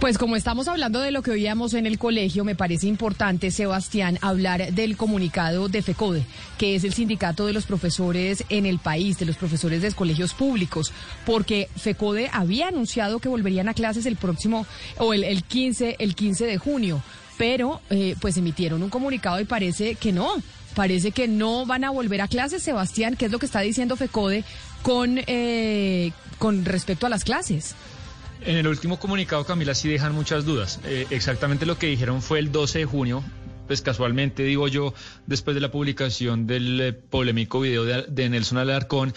Pues como estamos hablando de lo que oíamos en el colegio, me parece importante, Sebastián, hablar del comunicado de FECODE, que es el sindicato de los profesores en el país, de los profesores de colegios públicos, porque FECODE había anunciado que volverían a clases el próximo, o el, el 15, el 15 de junio, pero eh, pues emitieron un comunicado y parece que no, parece que no van a volver a clases, Sebastián, ¿qué es lo que está diciendo FECODE con, eh, con respecto a las clases? En el último comunicado, Camila, sí dejan muchas dudas. Eh, exactamente lo que dijeron fue el 12 de junio, pues casualmente digo yo, después de la publicación del eh, polémico video de, de, Nelson Alarcón,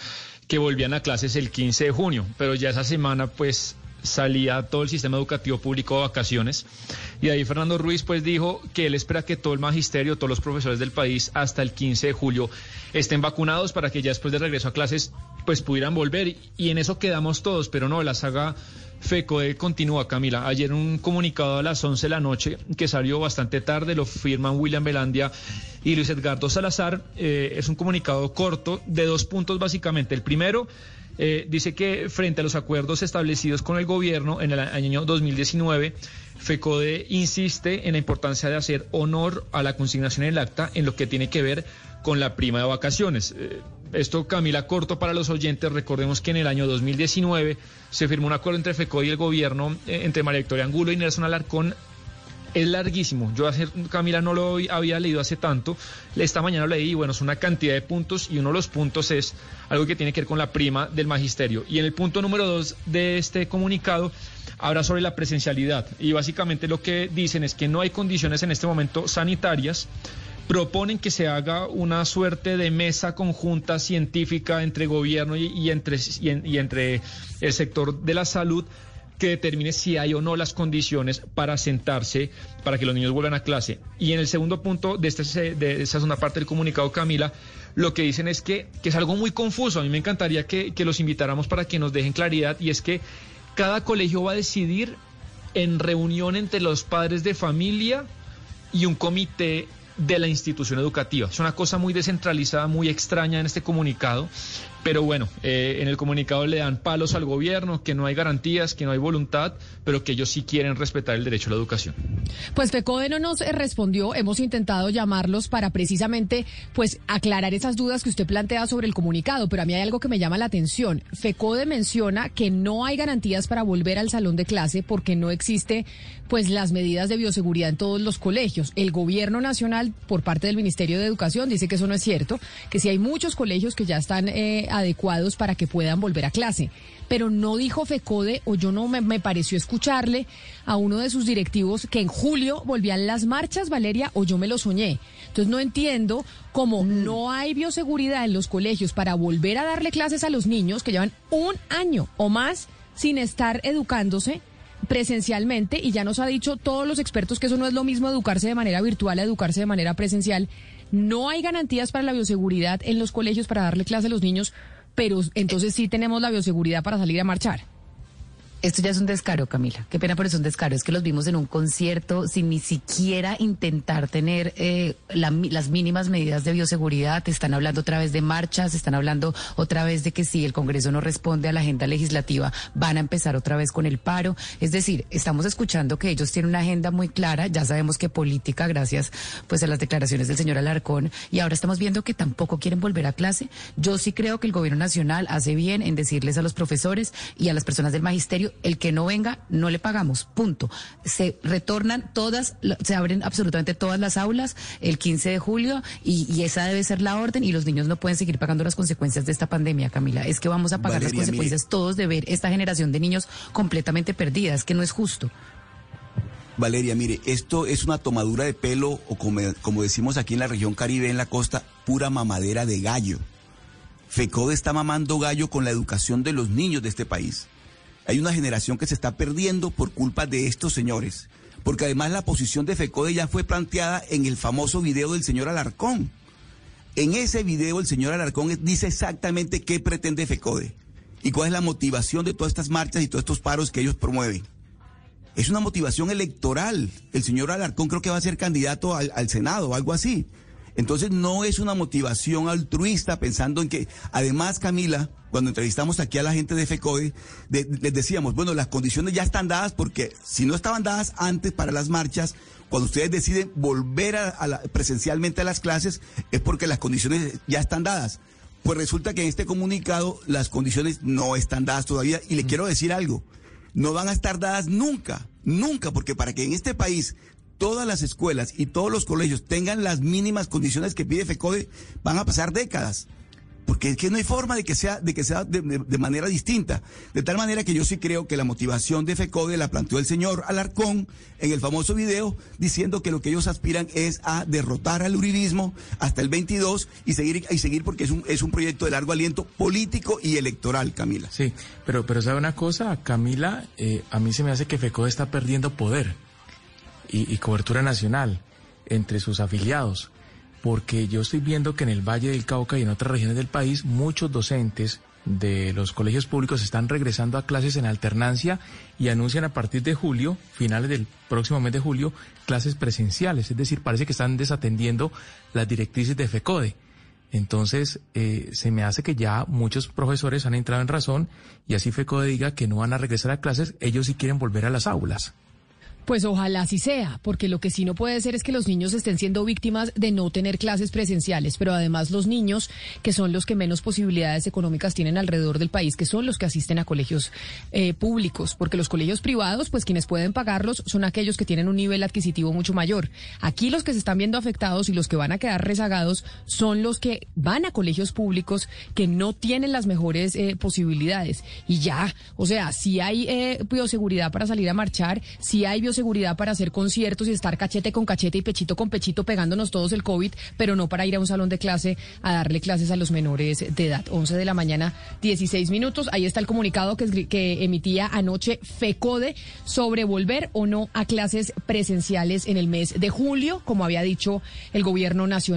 que volvían a clases el 15 de junio, pero ya esa semana pues salía todo el sistema educativo público a vacaciones y ahí Fernando Ruiz pues dijo que él espera que todo el magisterio, todos los profesores del país hasta el 15 de julio estén vacunados para que ya después de regreso a clases pues pudieran volver y en eso quedamos todos, pero no, la saga FECODE continúa, Camila. Ayer un comunicado a las 11 de la noche que salió bastante tarde, lo firman William Belandia y Luis Edgardo Salazar. Eh, es un comunicado corto de dos puntos básicamente. El primero eh, dice que frente a los acuerdos establecidos con el gobierno en el año 2019, FECODE insiste en la importancia de hacer honor a la consignación en acta en lo que tiene que ver con la prima de vacaciones. Eh, esto, Camila, corto para los oyentes. Recordemos que en el año 2019 se firmó un acuerdo entre FECODE y el gobierno, eh, entre María Victoria Angulo y Nelson Alarcón. Es larguísimo. Yo, Camila, no lo había leído hace tanto. Esta mañana lo leí y, bueno, es una cantidad de puntos y uno de los puntos es algo que tiene que ver con la prima del magisterio. Y en el punto número dos de este comunicado habla sobre la presencialidad. Y básicamente lo que dicen es que no hay condiciones en este momento sanitarias proponen que se haga una suerte de mesa conjunta científica entre gobierno y, entre, y, entre el sector de la salud que determine si hay o no las condiciones para sentarse para que los niños vuelvan a clase. Y en el segundo punto de, este, de esa segunda parte del comunicado, Camila, lo que dicen es que, que es algo muy confuso. A mí me encantaría que, que los invitáramos para que nos dejen claridad y es que cada colegio va a decidir en reunión entre los padres de familia y un comité de la institución educativa. Es una cosa muy descentralizada, muy extraña en este comunicado, pero bueno, eh, en el comunicado le dan palos al gobierno, que no hay garantías, que no hay voluntad, pero que ellos sí quieren respetar el derecho a la educación. Pues FECODE no nos respondió, hemos intentado llamarlos para precisamente pues aclarar esas dudas que usted plantea sobre el comunicado, pero a mí hay algo que me llama la atención. FECODE menciona que no hay garantías para volver al salón de clase porque no existe pues las medidas de bioseguridad en todos los colegios. El gobierno nacional por parte del Ministerio de Educación dice que eso no es cierto, que si hay muchos colegios que ya están eh, adecuados para que puedan volver a clase. Pero no dijo FECODE, o yo no me, pareció escucharle a uno de sus directivos que en julio volvían las marchas, Valeria, o yo me lo soñé. Entonces no entiendo cómo mm. no hay bioseguridad en los colegios para volver a darle clases a los niños que llevan un año o más sin estar educándose presencialmente y ya nos ha dicho todos los expertos que eso no es lo mismo educarse de manera virtual a educarse de manera presencial no hay garantías para la bioseguridad en los colegios para darle clase a los niños, pero entonces sí tenemos la bioseguridad para salir a marchar. Esto ya es un descaro, Camila. Qué pena, pero es un descaro. Es que los vimos en un concierto sin ni siquiera intentar tener eh, las mínimas medidas de bioseguridad. Están hablando otra vez de marchas, están hablando otra vez de que si el Congreso no responde a la agenda legislativa, van a empezar otra vez con el paro. Es decir, estamos escuchando que ellos tienen una agenda muy clara. Ya sabemos que política, gracias pues a las declaraciones del señor Alarcón. Y ahora estamos viendo que tampoco quieren volver a clase. Yo sí creo que el gobierno nacional hace bien en decirles a los profesores y a las personas del magisterio el que no venga no le pagamos, punto. Se retornan todas, se abren absolutamente todas las aulas el 15 de julio y, esa debe ser la orden y los niños no pueden seguir pagando las consecuencias de esta pandemia, Camila. Es que vamos a pagar las consecuencias todos de ver esta generación de niños completamente perdida, es que no es justo. Valeria, mire, esto es una tomadura de pelo o como, como decimos aquí en la región Caribe, en la costa, pura mamadera de gallo. FECODE está mamando gallo con la educación de los niños de este país. Hay una generación que se está perdiendo por culpa de estos señores. Porque además la posición de FECODE ya fue planteada en el famoso video del señor Alarcón. En ese video el señor Alarcón dice exactamente qué pretende FECODE y cuál es la motivación de todas estas marchas y todos estos paros que ellos promueven. Es una motivación electoral. El señor Alarcón creo que va a ser candidato al, Senado o algo así. Entonces no es una motivación altruista pensando en que, además Camila, cuando entrevistamos aquí a la gente de FECODE, les decíamos, bueno, las condiciones ya están dadas porque si no estaban dadas antes para las marchas, cuando ustedes deciden volver a, presencialmente a las clases es porque las condiciones ya están dadas. Pues resulta que en este comunicado las condiciones no están dadas todavía y le mm. quiero decir algo, no van a estar dadas nunca, nunca, porque para que en este país todas las escuelas y todos los colegios tengan las mínimas condiciones que pide FECODE, van a pasar décadas. Porque es que no hay forma de que sea, de que sea de, manera distinta. De tal manera que yo sí creo que la motivación de FECODE la planteó el señor Alarcón en el famoso video, diciendo que lo que ellos aspiran es a derrotar al uribismo hasta el 22 y seguir, y seguir porque es un, es un proyecto de largo aliento político y electoral, Camila. Sí, pero, pero ¿sabe una cosa, Camila? Eh, a mí se me hace que FECODE está perdiendo poder y, cobertura nacional entre sus afiliados, porque yo estoy viendo que en el Valle del Cauca y en otras regiones del país muchos docentes de los colegios públicos están regresando a clases en alternancia y anuncian a partir de julio, finales del próximo mes de julio, clases presenciales. Es decir, parece que están desatendiendo las directrices de FECODE. Entonces, eh, se me hace que ya muchos profesores han entrado en razón y así FECODE diga que no van a regresar a clases, ellos sí quieren volver a las aulas. Pues ojalá así sea, porque lo que sí no puede ser es que los niños estén siendo víctimas de no tener clases presenciales, pero además los niños, que son los que menos posibilidades económicas tienen alrededor del país, que son los que asisten a colegios eh, públicos, porque los colegios privados, pues quienes pueden pagarlos son aquellos que tienen un nivel adquisitivo mucho mayor. Aquí los que se están viendo afectados y los que van a quedar rezagados son los que van a colegios públicos que no tienen las mejores eh, posibilidades. Y ya, o sea, si hay eh, bioseguridad para salir a marchar, si hay bioseguridad seguridad para hacer conciertos y estar cachete con cachete y pechito con pechito pegándonos todos el COVID, pero no para ir a un salón de clase a darle clases a los menores de edad. 11 de la mañana, 16 minutos. Ahí está el comunicado que, que emitía anoche FECODE sobre volver o no a clases presenciales en el mes de julio, como había dicho el gobierno nacional.